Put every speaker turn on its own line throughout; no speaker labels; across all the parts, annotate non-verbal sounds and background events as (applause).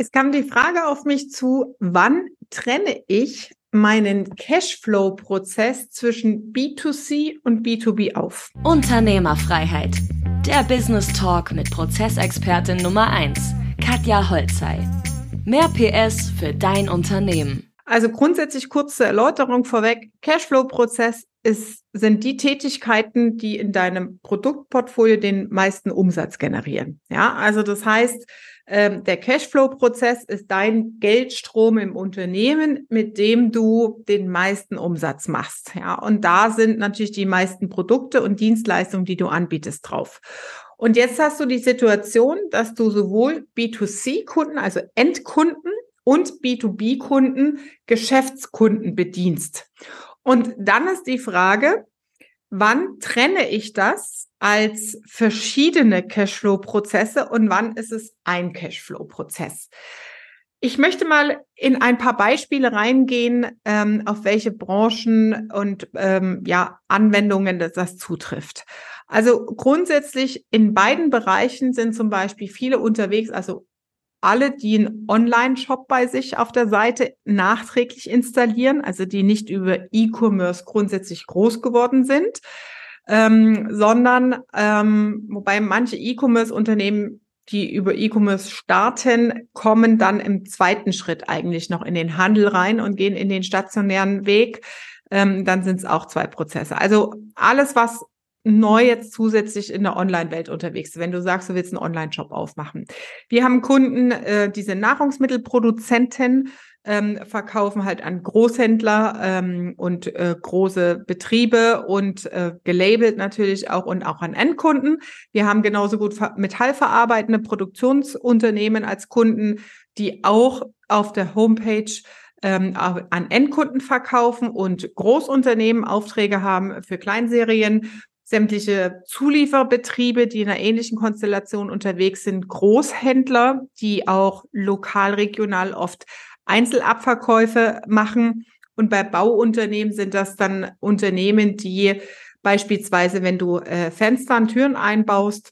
Es kam die Frage auf mich zu, wann trenne ich meinen Cashflow-Prozess zwischen B2C und B2B auf?
Unternehmerfreiheit. Der Business Talk mit Prozessexpertin Nummer 1, Katja Holzei. Mehr PS für dein Unternehmen.
Also grundsätzlich kurze Erläuterung vorweg. Cashflow-Prozess ist, sind die Tätigkeiten, die in deinem Produktportfolio den meisten Umsatz generieren. Ja, also das heißt, ähm, der Cashflow-Prozess ist dein Geldstrom im Unternehmen, mit dem du den meisten Umsatz machst. Ja, und da sind natürlich die meisten Produkte und Dienstleistungen, die du anbietest, drauf. Und jetzt hast du die Situation, dass du sowohl B2C-Kunden, also Endkunden und B2B-Kunden, Geschäftskunden bedienst. Und dann ist die Frage, wann trenne ich das als verschiedene Cashflow-Prozesse und wann ist es ein Cashflow-Prozess? Ich möchte mal in ein paar Beispiele reingehen, ähm, auf welche Branchen und ähm, ja, Anwendungen das, das zutrifft. Also grundsätzlich in beiden Bereichen sind zum Beispiel viele unterwegs, also alle, die einen Online-Shop bei sich auf der Seite nachträglich installieren, also die nicht über E-Commerce grundsätzlich groß geworden sind, ähm, sondern ähm, wobei manche E-Commerce-Unternehmen, die über E-Commerce starten, kommen dann im zweiten Schritt eigentlich noch in den Handel rein und gehen in den stationären Weg. Ähm, dann sind es auch zwei Prozesse. Also alles, was neu jetzt zusätzlich in der Online-Welt unterwegs, wenn du sagst, du willst einen Online-Shop aufmachen. Wir haben Kunden, äh, diese Nahrungsmittelproduzenten, ähm, verkaufen halt an Großhändler ähm, und äh, große Betriebe und äh, gelabelt natürlich auch und auch an Endkunden. Wir haben genauso gut metallverarbeitende Produktionsunternehmen als Kunden, die auch auf der Homepage ähm, an Endkunden verkaufen und Großunternehmen Aufträge haben für Kleinserien sämtliche Zulieferbetriebe, die in einer ähnlichen Konstellation unterwegs sind, Großhändler, die auch lokal, regional oft Einzelabverkäufe machen. Und bei Bauunternehmen sind das dann Unternehmen, die beispielsweise, wenn du äh, Fenster und Türen einbaust,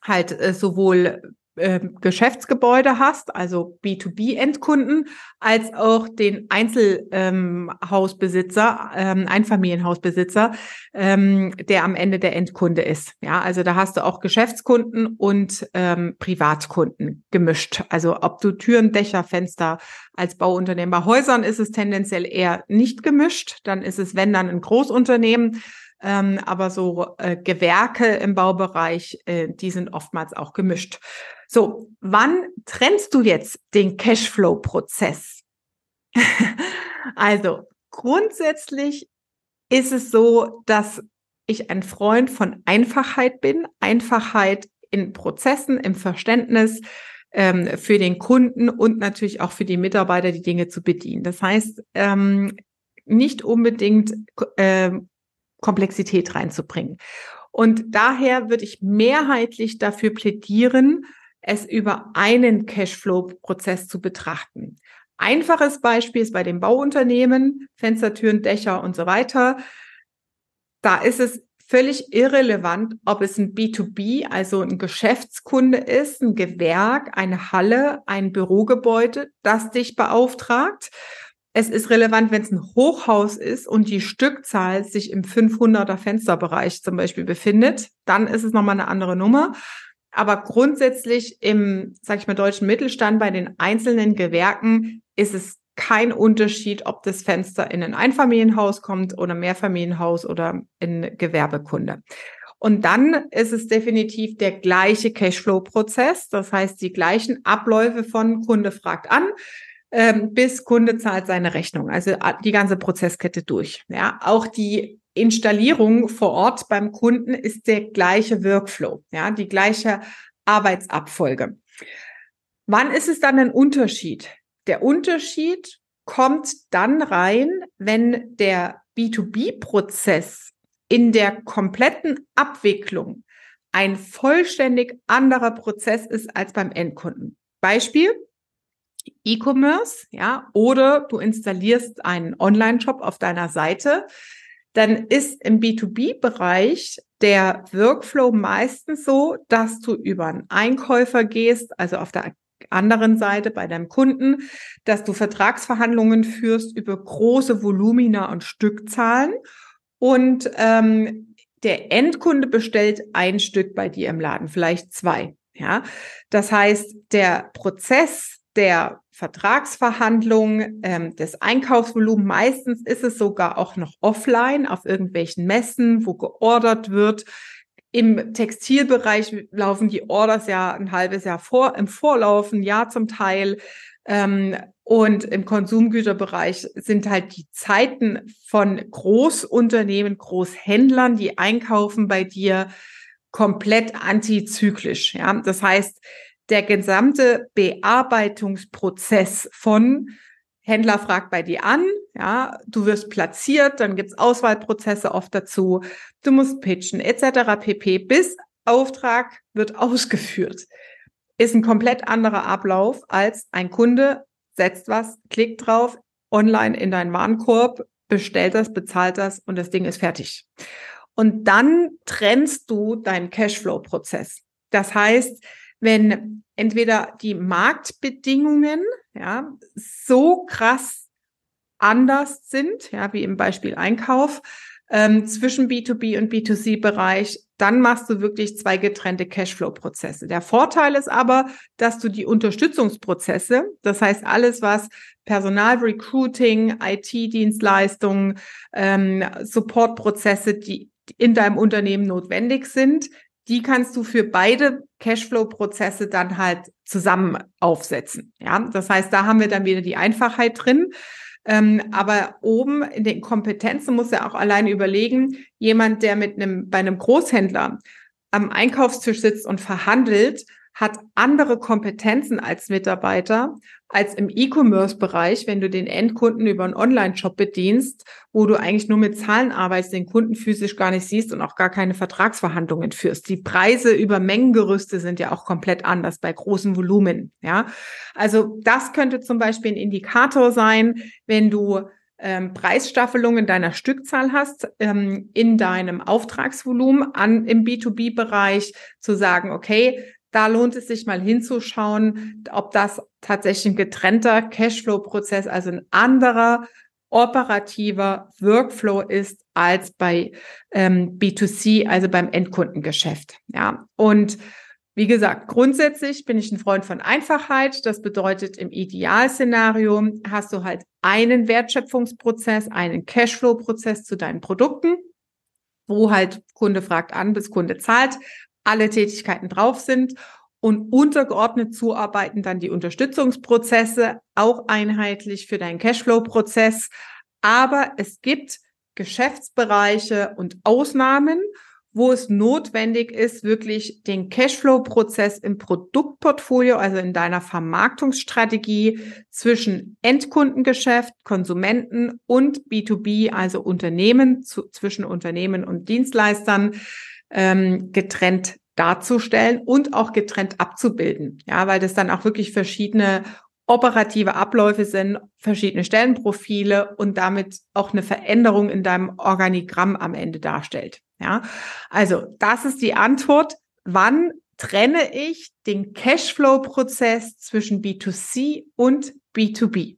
halt äh, sowohl äh, Geschäftsgebäude hast, also B2B-Endkunden, als auch den Einzelhausbesitzer, ähm, ähm, Einfamilienhausbesitzer, ähm, der am Ende der Endkunde ist. Ja, also da hast du auch Geschäftskunden und ähm, Privatkunden gemischt. Also ob du Türen, Dächer, Fenster als Bauunternehmen bei Häusern ist es tendenziell eher nicht gemischt. Dann ist es, wenn dann ein Großunternehmen. Ähm, aber so äh, Gewerke im Baubereich, äh, die sind oftmals auch gemischt. So, wann trennst du jetzt den Cashflow-Prozess? (laughs) also, grundsätzlich ist es so, dass ich ein Freund von Einfachheit bin. Einfachheit in Prozessen, im Verständnis ähm, für den Kunden und natürlich auch für die Mitarbeiter, die Dinge zu bedienen. Das heißt, ähm, nicht unbedingt äh, Komplexität reinzubringen. Und daher würde ich mehrheitlich dafür plädieren, es über einen Cashflow-Prozess zu betrachten. Einfaches Beispiel ist bei den Bauunternehmen, Fenstertüren, Dächer und so weiter. Da ist es völlig irrelevant, ob es ein B2B, also ein Geschäftskunde ist, ein Gewerk, eine Halle, ein Bürogebäude, das dich beauftragt. Es ist relevant, wenn es ein Hochhaus ist und die Stückzahl sich im 500er Fensterbereich zum Beispiel befindet, dann ist es nochmal eine andere Nummer. Aber grundsätzlich im, sag ich mal, deutschen Mittelstand bei den einzelnen Gewerken ist es kein Unterschied, ob das Fenster in ein Einfamilienhaus kommt oder Mehrfamilienhaus oder in Gewerbekunde. Und dann ist es definitiv der gleiche Cashflow-Prozess. Das heißt, die gleichen Abläufe von Kunde fragt an, ähm, bis Kunde zahlt seine Rechnung. Also die ganze Prozesskette durch. Ja, auch die Installierung vor Ort beim Kunden ist der gleiche Workflow, ja, die gleiche Arbeitsabfolge. Wann ist es dann ein Unterschied? Der Unterschied kommt dann rein, wenn der B2B-Prozess in der kompletten Abwicklung ein vollständig anderer Prozess ist als beim Endkunden. Beispiel E-Commerce, ja, oder du installierst einen Online-Shop auf deiner Seite dann ist im B2B-Bereich der Workflow meistens so, dass du über einen Einkäufer gehst, also auf der anderen Seite bei deinem Kunden, dass du Vertragsverhandlungen führst über große Volumina und Stückzahlen und ähm, der Endkunde bestellt ein Stück bei dir im Laden, vielleicht zwei. Ja, das heißt, der Prozess der Vertragsverhandlung, ähm, des Einkaufsvolumens, meistens ist es sogar auch noch offline auf irgendwelchen Messen, wo geordert wird. Im Textilbereich laufen die Orders ja ein halbes Jahr vor, im Vorlauf, ein Jahr zum Teil. Ähm, und im Konsumgüterbereich sind halt die Zeiten von Großunternehmen, Großhändlern, die einkaufen bei dir, komplett antizyklisch. Ja, das heißt, der gesamte Bearbeitungsprozess von Händler fragt bei dir an, ja, du wirst platziert, dann gibt's Auswahlprozesse oft dazu, du musst pitchen etc. pp. bis Auftrag wird ausgeführt. Ist ein komplett anderer Ablauf als ein Kunde setzt was, klickt drauf, online in deinen Warenkorb, bestellt das, bezahlt das und das Ding ist fertig. Und dann trennst du deinen Cashflow-Prozess. Das heißt, wenn entweder die Marktbedingungen ja so krass anders sind, ja, wie im Beispiel Einkauf, ähm, zwischen B2B und B2C-Bereich, dann machst du wirklich zwei getrennte Cashflow-Prozesse. Der Vorteil ist aber, dass du die Unterstützungsprozesse, das heißt alles, was Personal-Recruiting, IT-Dienstleistungen, ähm, Support-Prozesse, die in deinem Unternehmen notwendig sind, die kannst du für beide Cashflow-Prozesse dann halt zusammen aufsetzen. Ja, das heißt, da haben wir dann wieder die Einfachheit drin. Ähm, aber oben in den Kompetenzen muss er auch alleine überlegen, jemand, der mit einem, bei einem Großhändler am Einkaufstisch sitzt und verhandelt, hat andere Kompetenzen als Mitarbeiter als im E-Commerce-Bereich, wenn du den Endkunden über einen Online-Shop bedienst, wo du eigentlich nur mit Zahlen arbeitest, den Kunden physisch gar nicht siehst und auch gar keine Vertragsverhandlungen führst. Die Preise über Mengengerüste sind ja auch komplett anders bei großen Volumen. Ja, also das könnte zum Beispiel ein Indikator sein, wenn du ähm, Preisstaffelungen deiner Stückzahl hast, ähm, in deinem Auftragsvolumen an, im B2B-Bereich zu sagen, okay, da lohnt es sich mal hinzuschauen, ob das tatsächlich ein getrennter Cashflow-Prozess, also ein anderer operativer Workflow ist als bei ähm, B2C, also beim Endkundengeschäft. Ja, und wie gesagt, grundsätzlich bin ich ein Freund von Einfachheit. Das bedeutet, im Idealszenario hast du halt einen Wertschöpfungsprozess, einen Cashflow-Prozess zu deinen Produkten, wo halt Kunde fragt an, bis Kunde zahlt, alle Tätigkeiten drauf sind und untergeordnet zuarbeiten dann die Unterstützungsprozesse, auch einheitlich für deinen Cashflow-Prozess. Aber es gibt Geschäftsbereiche und Ausnahmen, wo es notwendig ist, wirklich den Cashflow-Prozess im Produktportfolio, also in deiner Vermarktungsstrategie zwischen Endkundengeschäft, Konsumenten und B2B, also Unternehmen, zu, zwischen Unternehmen und Dienstleistern, ähm, getrennt darzustellen und auch getrennt abzubilden. Ja, weil das dann auch wirklich verschiedene operative Abläufe sind, verschiedene Stellenprofile und damit auch eine Veränderung in deinem Organigramm am Ende darstellt. Ja, also das ist die Antwort. Wann trenne ich den Cashflow-Prozess zwischen B2C und B2B?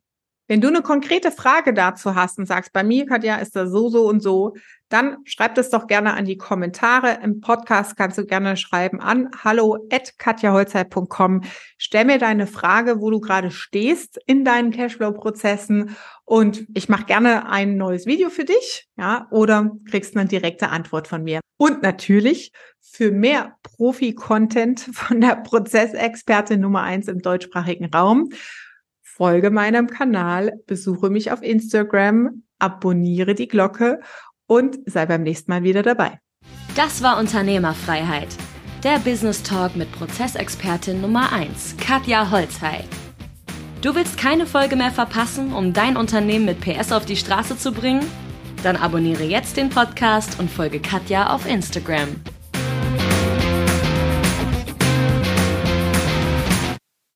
Wenn du eine konkrete Frage dazu hast und sagst, bei mir, Katja, ist das so, so und so, dann schreib das doch gerne an die Kommentare. Im Podcast kannst du gerne schreiben an hallo at katjaholzeit.com. Stell mir deine Frage, wo du gerade stehst in deinen Cashflow-Prozessen und ich mache gerne ein neues Video für dich, ja, oder kriegst eine direkte Antwort von mir. Und natürlich für mehr Profi-Content von der Prozessexpertin Nummer eins im deutschsprachigen Raum folge meinem Kanal, besuche mich auf Instagram, abonniere die Glocke und sei beim nächsten Mal wieder dabei.
Das war Unternehmerfreiheit. Der Business Talk mit Prozessexpertin Nummer 1, Katja Holzhey. Du willst keine Folge mehr verpassen, um dein Unternehmen mit PS auf die Straße zu bringen? Dann abonniere jetzt den Podcast und folge Katja auf Instagram.